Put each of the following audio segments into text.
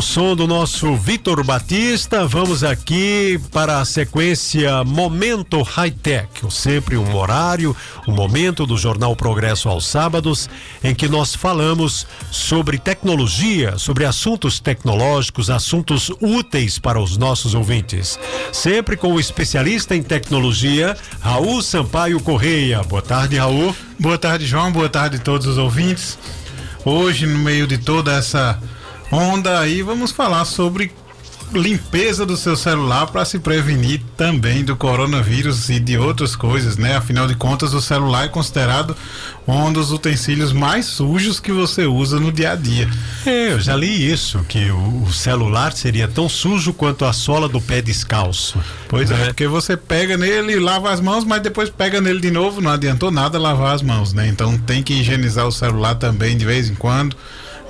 Ao som do nosso Vitor Batista, vamos aqui para a sequência Momento High Tech, sempre um horário, um momento do Jornal Progresso aos sábados, em que nós falamos sobre tecnologia, sobre assuntos tecnológicos, assuntos úteis para os nossos ouvintes. Sempre com o especialista em tecnologia, Raul Sampaio Correia. Boa tarde, Raul. Boa tarde, João. Boa tarde a todos os ouvintes. Hoje, no meio de toda essa onda aí, vamos falar sobre limpeza do seu celular para se prevenir também do coronavírus e de outras coisas, né? Afinal de contas, o celular é considerado um dos utensílios mais sujos que você usa no dia a dia. É, eu já li isso, que o, o celular seria tão sujo quanto a sola do pé descalço. Pois é, é, porque você pega nele e lava as mãos, mas depois pega nele de novo, não adiantou nada lavar as mãos, né? Então tem que higienizar o celular também de vez em quando.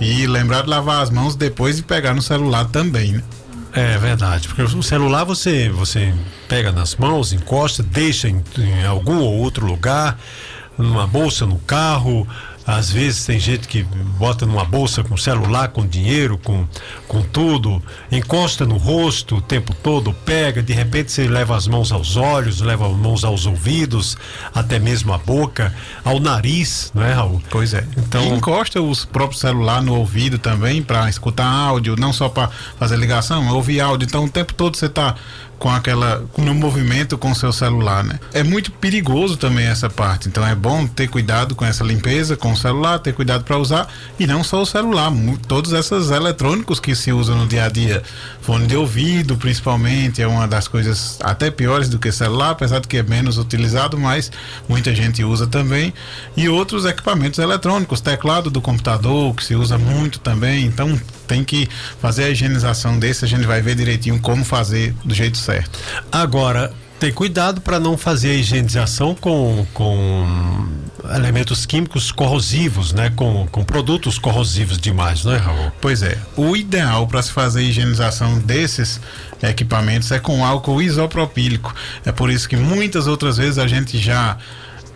E lembrar de lavar as mãos depois de pegar no celular também, né? É verdade, porque o celular você você pega nas mãos, encosta, deixa em, em algum ou outro lugar, numa bolsa no carro, às vezes tem gente que bota numa bolsa com celular, com dinheiro, com, com tudo, encosta no rosto o tempo todo, pega, de repente você leva as mãos aos olhos, leva as mãos aos ouvidos, até mesmo a boca, ao nariz, não é, Raul? Pois é. Então, e encosta o próprio celular no ouvido também para escutar áudio, não só para fazer ligação, ouvir áudio. Então o tempo todo você está com aquela no movimento com o seu celular, né? É muito perigoso também essa parte. Então é bom ter cuidado com essa limpeza com o celular, ter cuidado para usar e não só o celular, todos esses eletrônicos que se usam no dia a dia, fone de ouvido, principalmente, é uma das coisas até piores do que celular, apesar de que é menos utilizado, mas muita gente usa também. E outros equipamentos eletrônicos, teclado do computador, que se usa muito também. Então tem que fazer a higienização desse, a gente vai ver direitinho como fazer do jeito certo. Agora, tem cuidado para não fazer a higienização com, com elementos químicos corrosivos, né? Com, com produtos corrosivos demais, não é, Raul? Pois é. O ideal para se fazer a higienização desses equipamentos é com álcool isopropílico. É por isso que muitas outras vezes a gente já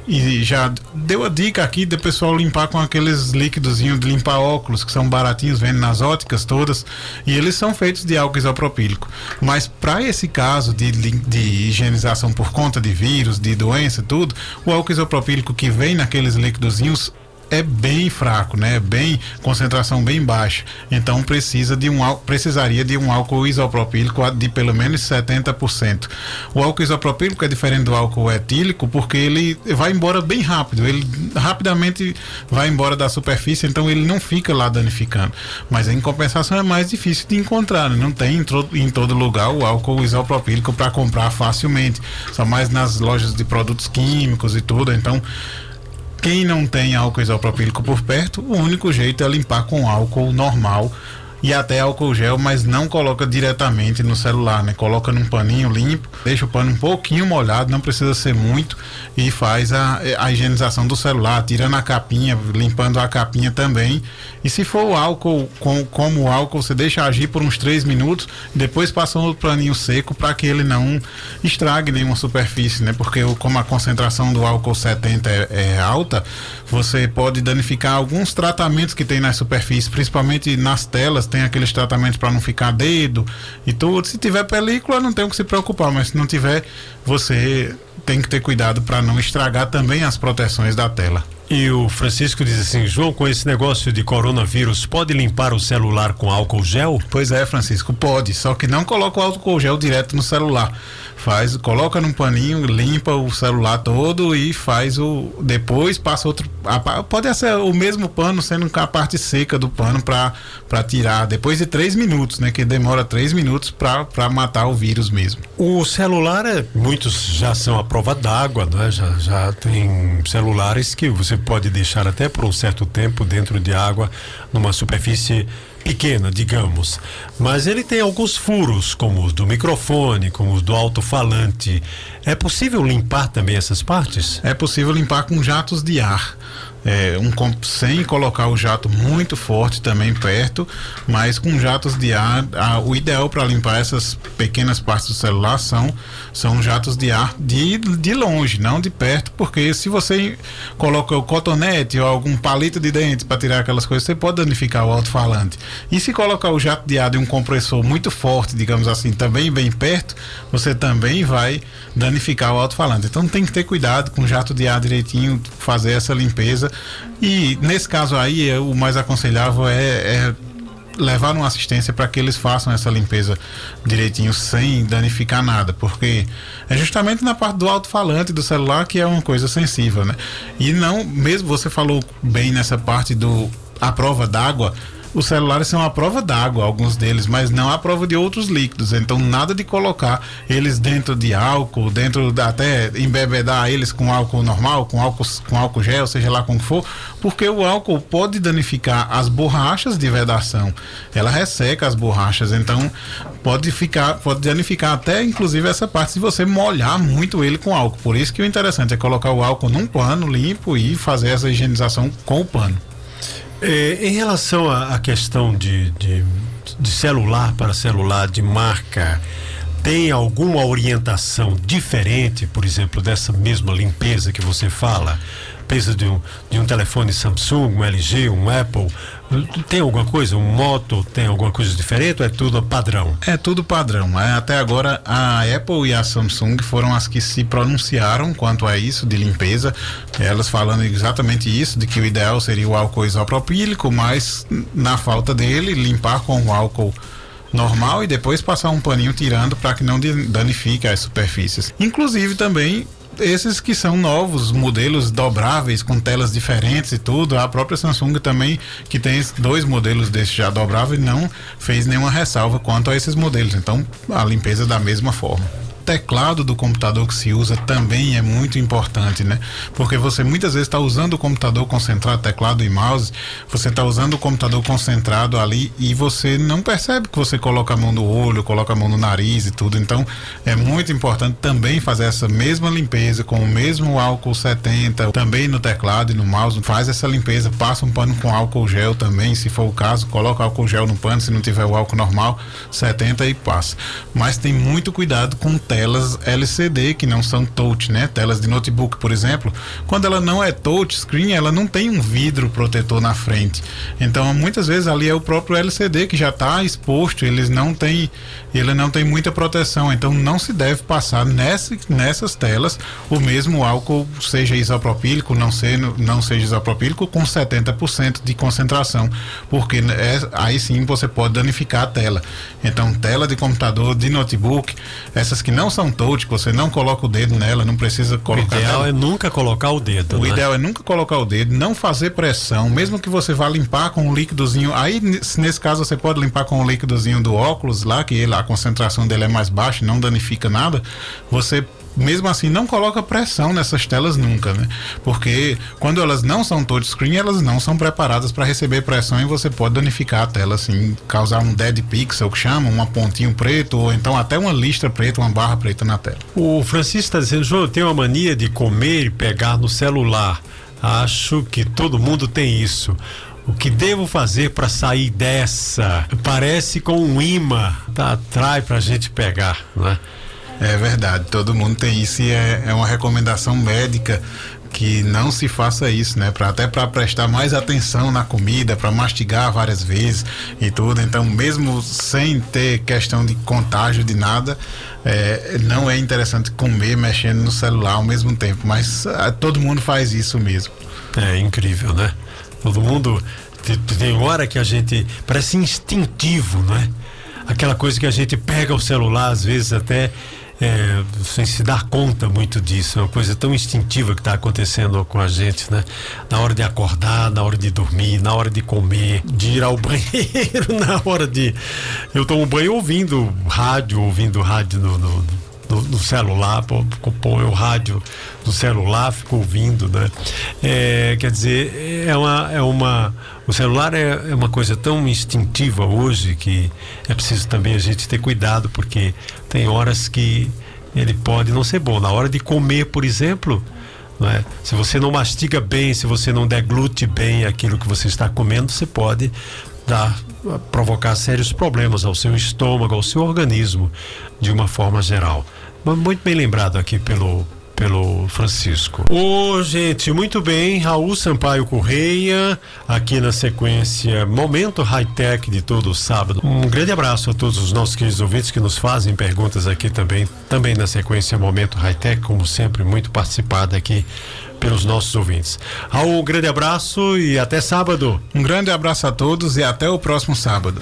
e já deu a dica aqui do pessoal limpar com aqueles líquidozinhos de limpar óculos, que são baratinhos, vendo nas óticas todas, e eles são feitos de álcool isopropílico. Mas para esse caso de, de higienização por conta de vírus, de doença, tudo, o álcool isopropílico que vem naqueles líquidozinhos é bem fraco, né? Bem concentração bem baixa. Então precisa de um precisaria de um álcool isopropílico de pelo menos 70%. O álcool isopropílico é diferente do álcool etílico porque ele vai embora bem rápido. Ele rapidamente vai embora da superfície, então ele não fica lá danificando. Mas em compensação é mais difícil de encontrar, né? não tem em todo lugar o álcool isopropílico para comprar facilmente. Só mais nas lojas de produtos químicos e tudo. Então quem não tem álcool isopropílico por perto, o único jeito é limpar com álcool normal e até álcool gel, mas não coloca diretamente no celular, né? Coloca num paninho limpo, deixa o pano um pouquinho molhado, não precisa ser muito, e faz a, a higienização do celular, tirando a capinha, limpando a capinha também. E se for o álcool, com, como o álcool, você deixa agir por uns 3 minutos, depois passa um paninho seco para que ele não estrague nenhuma superfície, né? Porque como a concentração do álcool 70 é, é alta, você pode danificar alguns tratamentos que tem nas superfícies, principalmente nas telas tem aqueles tratamentos para não ficar dedo e tudo. Se tiver película, não tem o que se preocupar, mas se não tiver, você tem que ter cuidado para não estragar também as proteções da tela. E o Francisco diz assim: João, com esse negócio de coronavírus, pode limpar o celular com álcool gel? Pois é, Francisco, pode. Só que não coloca o álcool gel direto no celular faz, coloca num paninho, limpa o celular todo e faz o depois passa outro, a, pode ser o mesmo pano sendo a parte seca do pano para para tirar depois de três minutos, né, que demora três minutos para matar o vírus mesmo. O celular é, muitos já são a prova d'água, né? Já já tem celulares que você pode deixar até por um certo tempo dentro de água numa superfície pequena, digamos, mas ele tem alguns furos, como os do microfone, como os do alto-falante. É possível limpar também essas partes? É possível limpar com jatos de ar. É, um, sem colocar o jato muito forte também perto, mas com jatos de ar, a, o ideal para limpar essas pequenas partes do celular são, são jatos de ar de, de longe, não de perto, porque se você coloca o cotonete ou algum palito de dente para tirar aquelas coisas, você pode danificar o alto-falante. E se colocar o jato de ar de um compressor muito forte, digamos assim, também bem perto, você também vai danificar o alto-falante. Então tem que ter cuidado com o jato de ar direitinho, fazer essa limpeza e nesse caso aí, é, o mais aconselhável é, é levar uma assistência para que eles façam essa limpeza direitinho sem danificar nada, porque é justamente na parte do alto-falante do celular que é uma coisa sensível, né? E não, mesmo você falou bem nessa parte do a prova d'água, os celulares são a prova d'água, alguns deles, mas não a prova de outros líquidos. Então, nada de colocar eles dentro de álcool, dentro da, até embebedar eles com álcool normal, com álcool, com álcool gel, seja lá como for, porque o álcool pode danificar as borrachas de vedação. Ela resseca as borrachas, então pode ficar, pode danificar até inclusive essa parte se você molhar muito ele com álcool. Por isso que o interessante é colocar o álcool num pano limpo e fazer essa higienização com o pano. É, em relação à questão de, de, de celular para celular de marca, tem alguma orientação diferente, por exemplo, dessa mesma limpeza que você fala? Limpeza de um, de um telefone Samsung, um LG, um Apple, tem alguma coisa? Um moto tem alguma coisa diferente ou é tudo padrão? É tudo padrão. É, até agora a Apple e a Samsung foram as que se pronunciaram quanto a isso de limpeza. Elas falando exatamente isso, de que o ideal seria o álcool isopropílico, mas na falta dele, limpar com o álcool normal e depois passar um paninho tirando para que não danifique as superfícies. Inclusive também esses que são novos, modelos dobráveis com telas diferentes e tudo. A própria Samsung também, que tem dois modelos desse já dobrável, não fez nenhuma ressalva quanto a esses modelos. Então, a limpeza da mesma forma teclado do computador que se usa também é muito importante, né? Porque você muitas vezes está usando o computador concentrado, teclado e mouse, você está usando o computador concentrado ali e você não percebe que você coloca a mão no olho, coloca a mão no nariz e tudo. Então é muito importante também fazer essa mesma limpeza com o mesmo álcool 70, também no teclado e no mouse. Faz essa limpeza, passa um pano com álcool gel também, se for o caso, coloca álcool gel no pano, se não tiver o álcool normal, 70 e passa. Mas tem muito cuidado com o telas LCD que não são touch, né? Telas de notebook, por exemplo, quando ela não é touch screen, ela não tem um vidro protetor na frente. Então, muitas vezes ali é o próprio LCD que já está exposto, eles não tem, ele não tem muita proteção. Então, não se deve passar nessa, nessas telas o mesmo álcool, seja isopropílico, não, ser, não seja isopropílico, com 70% de concentração, porque é, aí sim você pode danificar a tela. Então, tela de computador, de notebook, essas que não não são touch, você não coloca o dedo nela, não precisa colocar. O ideal nela. é nunca colocar o dedo. O né? ideal é nunca colocar o dedo, não fazer pressão, mesmo que você vá limpar com um líquidozinho. Aí, nesse caso, você pode limpar com um líquidozinho do óculos lá, que ele, a concentração dele é mais baixa, não danifica nada. Você mesmo assim não coloca pressão nessas telas nunca, né? Porque quando elas não são touchscreen, elas não são preparadas para receber pressão e você pode danificar a tela assim, causar um dead pixel que chama, um pontinho preto ou então até uma listra preta, uma barra preta na tela. O Francisco está dizendo, João, eu tenho uma mania de comer e pegar no celular. Acho que todo mundo tem isso. O que devo fazer para sair dessa? Parece com um imã, tá, atrai para a gente pegar, né? É verdade, todo mundo tem isso e é, é uma recomendação médica que não se faça isso, né? Pra, até para prestar mais atenção na comida, para mastigar várias vezes e tudo. Então, mesmo sem ter questão de contágio de nada, é, não é interessante comer mexendo no celular ao mesmo tempo. Mas é, todo mundo faz isso mesmo. É incrível, né? Todo mundo tem hora que a gente parece instintivo, né? Aquela coisa que a gente pega o celular às vezes até é, sem se dar conta muito disso. É uma coisa tão instintiva que está acontecendo com a gente, né? Na hora de acordar, na hora de dormir, na hora de comer, de ir ao banheiro, na hora de. Eu tomo banho ouvindo rádio, ouvindo rádio no, no, no, no celular, o rádio no celular, fico ouvindo, né? É, quer dizer, é uma, é uma. O celular é, é uma coisa tão instintiva hoje que é preciso também a gente ter cuidado, porque tem horas que ele pode não ser bom. Na hora de comer, por exemplo, é? Se você não mastiga bem, se você não deglute bem aquilo que você está comendo, você pode dar, provocar sérios problemas ao seu estômago, ao seu organismo, de uma forma geral. Mas muito bem lembrado aqui pelo pelo Francisco. Ô, gente, muito bem. Raul Sampaio Correia, aqui na sequência Momento High Tech de todo sábado. Um grande abraço a todos os nossos queridos ouvintes que nos fazem perguntas aqui também. Também na sequência Momento High Tech, como sempre, muito participada aqui pelos nossos ouvintes. Raul, um grande abraço e até sábado. Um grande abraço a todos e até o próximo sábado.